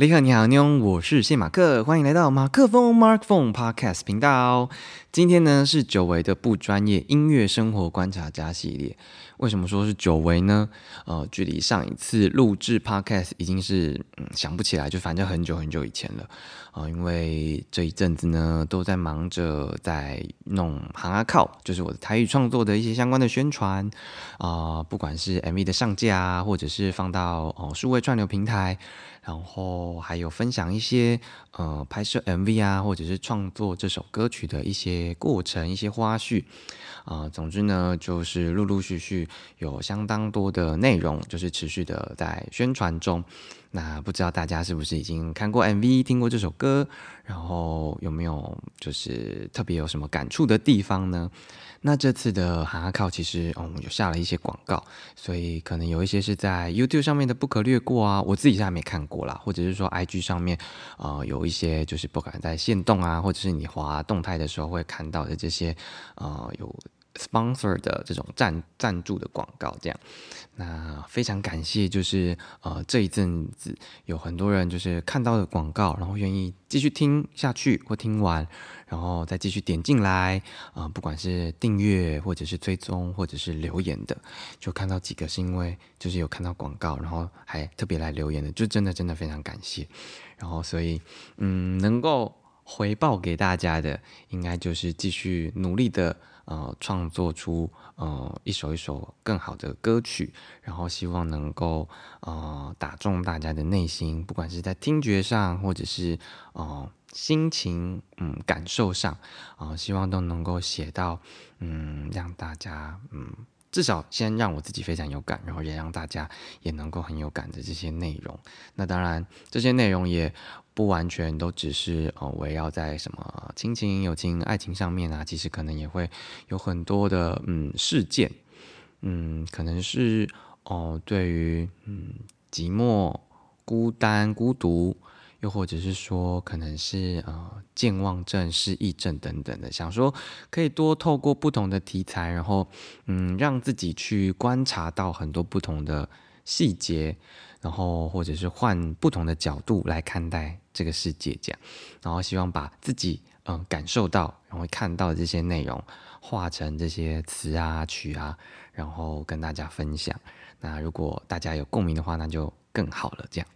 你好，你好，妞，我是谢马克，欢迎来到马克风 Mark Phone Podcast 频道。今天呢是久违的不专业音乐生活观察家系列。为什么说是久违呢？呃，距离上一次录制 Podcast 已经是嗯想不起来，就反正很久很久以前了啊。因为这一阵子呢都在忙着在弄行啊靠，就是我的台语创作的一些相关的宣传啊，不管是 MV 的上架啊，或者是放到哦数位串流平台。然后还有分享一些呃拍摄 MV 啊，或者是创作这首歌曲的一些过程、一些花絮啊。总之呢，就是陆陆续续有相当多的内容，就是持续的在宣传中。那不知道大家是不是已经看过 MV、听过这首歌，然后有没有就是特别有什么感触的地方呢？那这次的哈哈靠其实，嗯，有下了一些广告，所以可能有一些是在 YouTube 上面的不可略过啊，我自己是还没看过啦，或者是说 IG 上面，呃，有一些就是不敢在线动啊，或者是你滑动态的时候会看到的这些，呃，有。Sponsor 的这种赞赞助的广告，这样，那非常感谢，就是呃这一阵子有很多人就是看到的广告，然后愿意继续听下去或听完，然后再继续点进来啊，不管是订阅或者是追踪或者是留言的，就看到几个是因为就是有看到广告，然后还特别来留言的，就真的真的非常感谢，然后所以嗯能够回报给大家的，应该就是继续努力的。呃，创作出呃一首一首更好的歌曲，然后希望能够呃打中大家的内心，不管是在听觉上，或者是呃心情嗯感受上，啊，希望都能够写到嗯让大家嗯至少先让我自己非常有感，然后也让大家也能够很有感的这些内容。那当然这些内容也。不完全都只是哦围绕在什么亲情、友情、爱情上面啊，其实可能也会有很多的嗯事件，嗯，可能是哦对于嗯寂寞、孤单、孤独，又或者是说可能是呃健忘症、失忆症等等的，想说可以多透过不同的题材，然后嗯让自己去观察到很多不同的细节。然后，或者是换不同的角度来看待这个世界，这样，然后希望把自己嗯感受到，然后看到的这些内容，化成这些词啊曲啊，然后跟大家分享。那如果大家有共鸣的话，那就更好了。这样，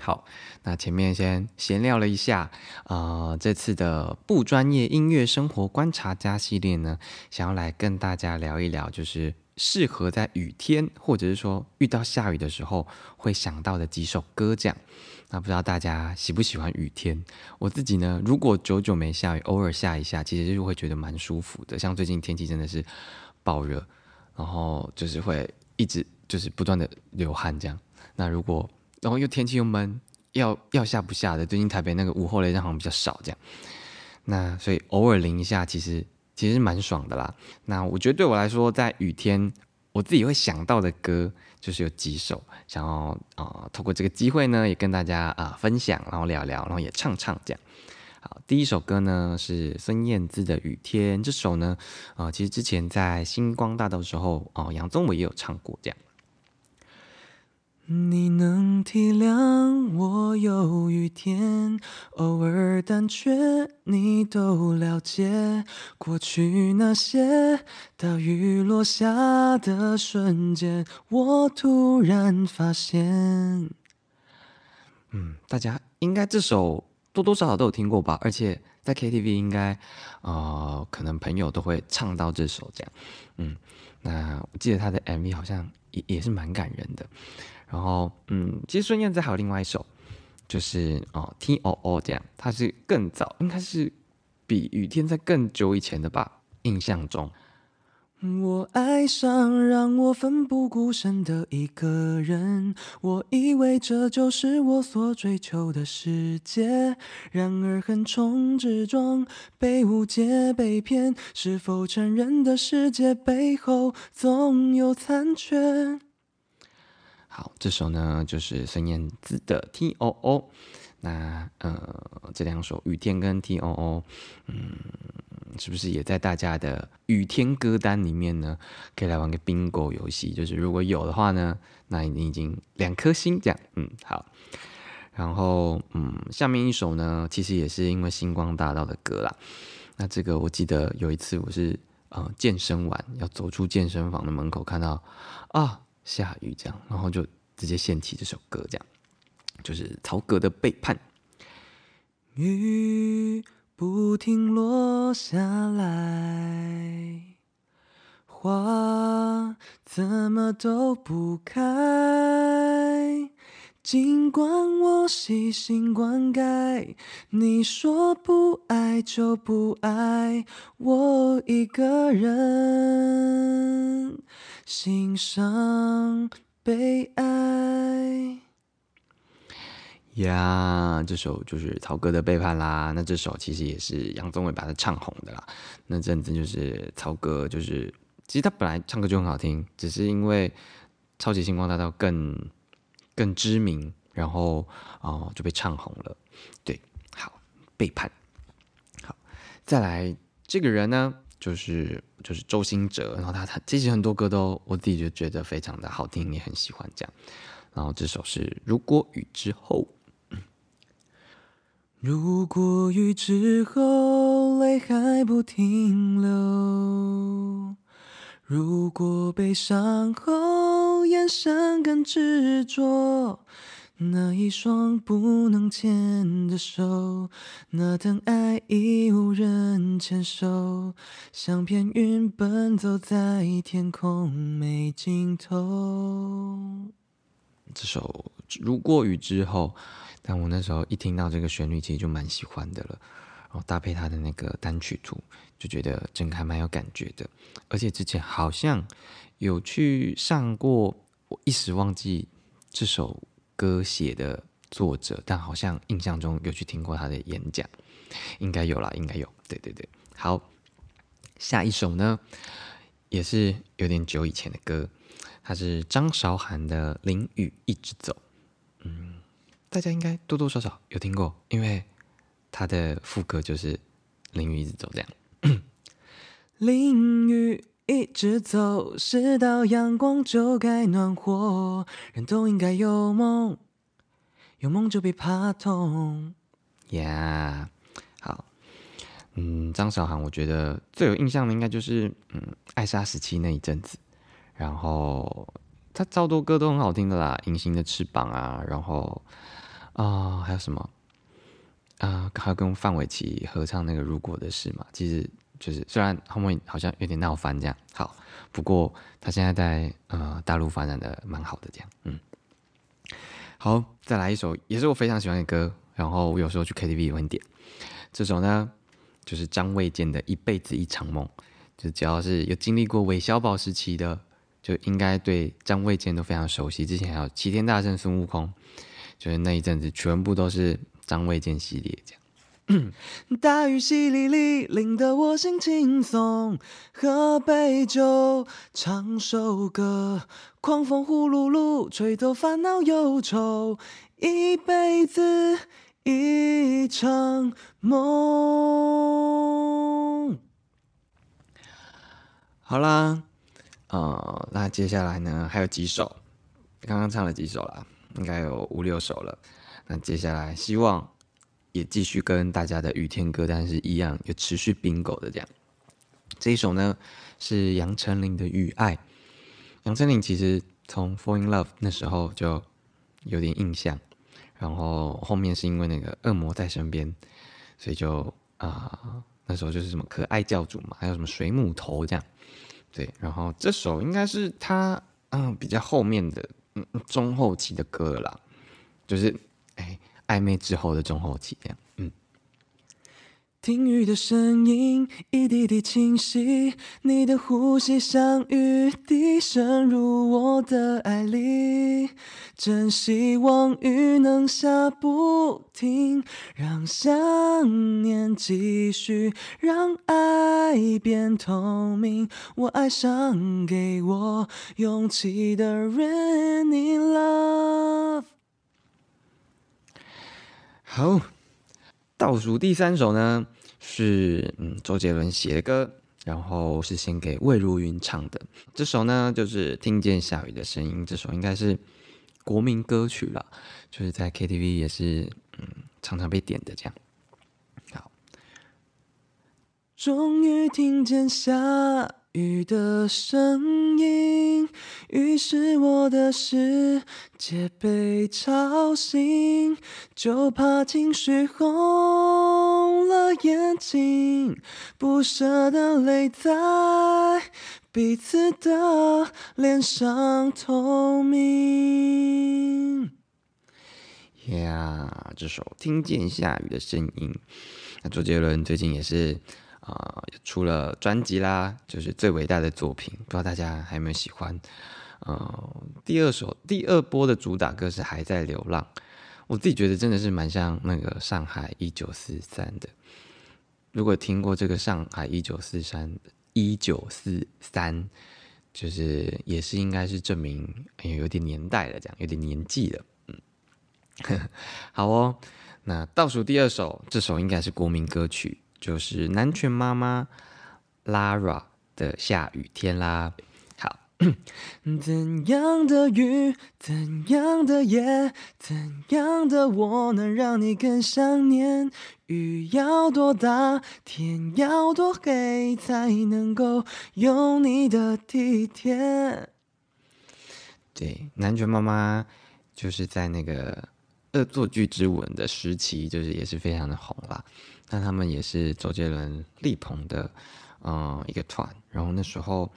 好，那前面先闲聊了一下，呃，这次的不专业音乐生活观察家系列呢，想要来跟大家聊一聊，就是。适合在雨天，或者是说遇到下雨的时候会想到的几首歌，这样。那不知道大家喜不喜欢雨天？我自己呢，如果久久没下雨，偶尔下一下，其实就会觉得蛮舒服的。像最近天气真的是爆热，然后就是会一直就是不断的流汗这样。那如果然后又天气又闷，要要下不下的。最近台北那个午后雷阵好像比较少这样。那所以偶尔淋一下，其实。其实蛮爽的啦。那我觉得对我来说，在雨天，我自己会想到的歌就是有几首，想要啊，透过这个机会呢，也跟大家啊分享，然后聊聊，然后也唱唱这样。好，第一首歌呢是孙燕姿的《雨天》，这首呢，啊，其实之前在星光大道的时候，哦，杨宗纬也有唱过这样。你能体谅我有雨天，偶尔胆怯，你都了解。过去那些大雨落下的瞬间，我突然发现。嗯，大家应该这首多多少少都有听过吧？而且在 KTV 应该，呃，可能朋友都会唱到这首这样。嗯，那我记得他的 MV 好像也也是蛮感人的。然后，嗯，其实孙燕姿还有另外一首，就是哦，T O O 这样，它是更早，应该是比雨天在更久以前的吧，印象中。我爱上让我奋不顾身的一个人，我以为这就是我所追求的世界，然而横冲直撞，被误解被骗，是否成人的世界背后总有残缺？好，这首呢就是孙燕姿的《T O O》。那呃，这两首《雨天》跟《T O O》，嗯，是不是也在大家的雨天歌单里面呢？可以来玩个 Bingo 游戏，就是如果有的话呢，那你已经两颗星这样。嗯，好。然后，嗯，下面一首呢，其实也是因为星光大道的歌啦。那这个我记得有一次我是呃健身完要走出健身房的门口，看到啊下雨这样，然后就直接献起这首歌，这样就是曹格的背叛。雨不停落下来，花怎么都不开。尽管我细心灌溉，你说不爱就不爱，我一个人欣赏悲哀。呀，这首就是曹格的背叛啦。那这首其实也是杨宗纬把它唱红的啦。那阵子就是曹格，就是其实他本来唱歌就很好听，只是因为超级星光大道更。更知名，然后哦就被唱红了。对，好背叛。好，再来这个人呢，就是就是周兴哲。然后他他其实很多歌都我自己就觉得非常的好听，也很喜欢这样。然后这首是《如果雨之后》。如果雨之后泪还不停留，如果悲伤后。眼神更执着，那一双不能牵的手，那等爱已无人牵手，像片云奔走在天空没尽头。这首如过雨之后，但我那时候一听到这个旋律，其实就蛮喜欢的了。然后搭配他的那个单曲图，就觉得整个还蛮有感觉的。而且之前好像有去上过。我一时忘记这首歌写的作者，但好像印象中有去听过他的演讲，应该有啦，应该有。对对对，好，下一首呢，也是有点久以前的歌，它是张韶涵的《淋雨一直走》。嗯，大家应该多多少少有听过，因为它的副歌就是“淋雨一直走”这样。淋雨。一直走，直到阳光就该暖和。人都应该有梦，有梦就别怕痛。Yeah，，好，嗯，张韶涵，我觉得最有印象的应该就是嗯，爱莎时期那一阵子。然后他超多歌都很好听的啦，《隐形的翅膀》啊，然后啊，还有什么啊？还有跟范玮琪合唱那个《如果的事》嘛，其实。就是虽然后面好像有点闹翻这样，好，不过他现在在呃大陆发展的蛮好的这样，嗯，好，再来一首也是我非常喜欢的歌，然后我有时候去 KTV 也会点，这首呢就是张卫健的《一辈子一场梦》，就只要是有经历过韦小宝时期的，就应该对张卫健都非常熟悉。之前还有齐天大圣孙悟空，就是那一阵子全部都是张卫健系列这样。大雨淅沥沥，淋得我心轻松。喝杯酒，唱首歌，狂风呼噜噜，吹走烦恼忧愁。一辈子一场梦。好啦，呃，那接下来呢，还有几首，刚刚唱了几首了，应该有五六首了。那接下来希望。也继续跟大家的雨天歌单是一样，有持续 bingo 的这样。这一首呢是杨丞琳的《雨爱》。杨丞琳其实从《Fall in Love》那时候就有点印象，然后后面是因为那个《恶魔在身边》，所以就啊那时候就是什么可爱教主嘛，还有什么水母头这样。对，然后这首应该是他嗯比较后面的嗯中后期的歌了，就是。暧昧之后的中后期，这样，嗯。听雨的声音一滴滴清晰，你的呼吸像雨滴渗入我的爱里，真希望雨能下不停，让想念继续，让爱变透明。我爱上给我勇气的人，in love。好，倒数第三首呢是嗯周杰伦写的歌，然后是先给魏如云唱的。这首呢就是听见下雨的声音，这首应该是国民歌曲了，就是在 KTV 也是嗯常常被点的这样。好，终于听见下雨的声音，于是我的世界被吵醒，就怕情绪红了眼睛，不舍的泪在彼此的脸上透明。呀，这首《听见下雨的声音》，那周杰伦最近也是啊、出了专辑啦，就是最伟大的作品，不知道大家还有没有喜欢？呃，第二首第二波的主打歌是《还在流浪》，我自己觉得真的是蛮像那个上海一九四三的。如果听过这个上海一九四三一九四三，就是也是应该是证明哎有点年代了，这样有点年纪了。好哦，那倒数第二首，这首应该是国民歌曲，就是南拳妈妈 Lara 的《下雨天》啦。好，怎样的雨，怎样的夜，怎样的我能让你更想念？雨要多大，天要多黑，才能够有你的体贴？对，南拳妈妈就是在那个恶作剧之吻的时期，就是也是非常的红啦。那他们也是周杰伦力捧的，嗯、一个团。然后那时候，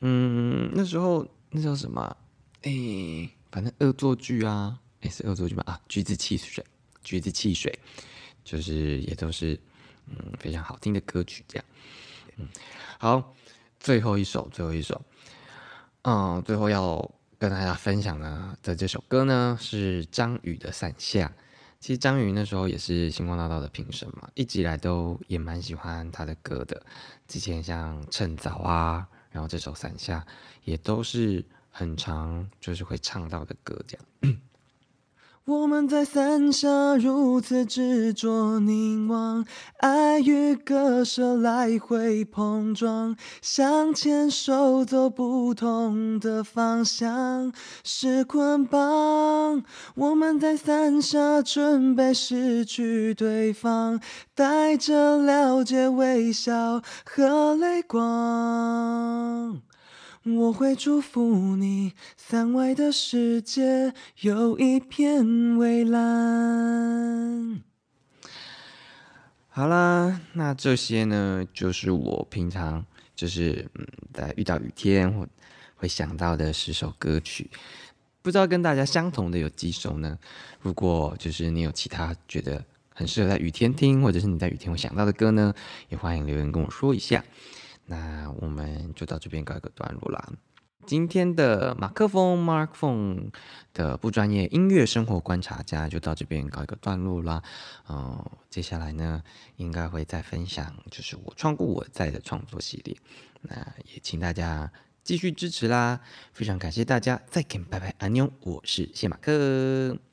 嗯，那时候那叫什么哎？反正恶作剧啊，诶，是恶作剧吧？啊，橘子汽水，橘子汽水，就是也都是嗯非常好听的歌曲，这样。嗯，好，最后一首，最后一首，嗯，最后要跟大家分享的的这首歌呢，是张宇的《伞下》。其实张宇那时候也是星光大道的评审嘛，一直以来都也蛮喜欢他的歌的。之前像《趁早》啊，然后这首《伞下》也都是很常就是会唱到的歌，这样。我们在伞下如此执着凝望，爱与割舍来回碰撞，想牵手走不同的方向是捆绑。我们在伞下准备失去对方，带着了解、微笑和泪光。我会祝福你，伞外的世界有一片蔚蓝。好啦，那这些呢，就是我平常就是嗯，在遇到雨天或会想到的十首歌曲。不知道跟大家相同的有几首呢？如果就是你有其他觉得很适合在雨天听，或者是你在雨天会想到的歌呢，也欢迎留言跟我说一下。那我们就到这边告一个段落啦。今天的马克风 Mark Phone 的不专业音乐生活观察家就到这边告一个段落啦。嗯、接下来呢，应该会再分享就是我创故我在的创作系列。那也请大家继续支持啦，非常感谢大家，再见，拜拜，安妞，我是谢马克。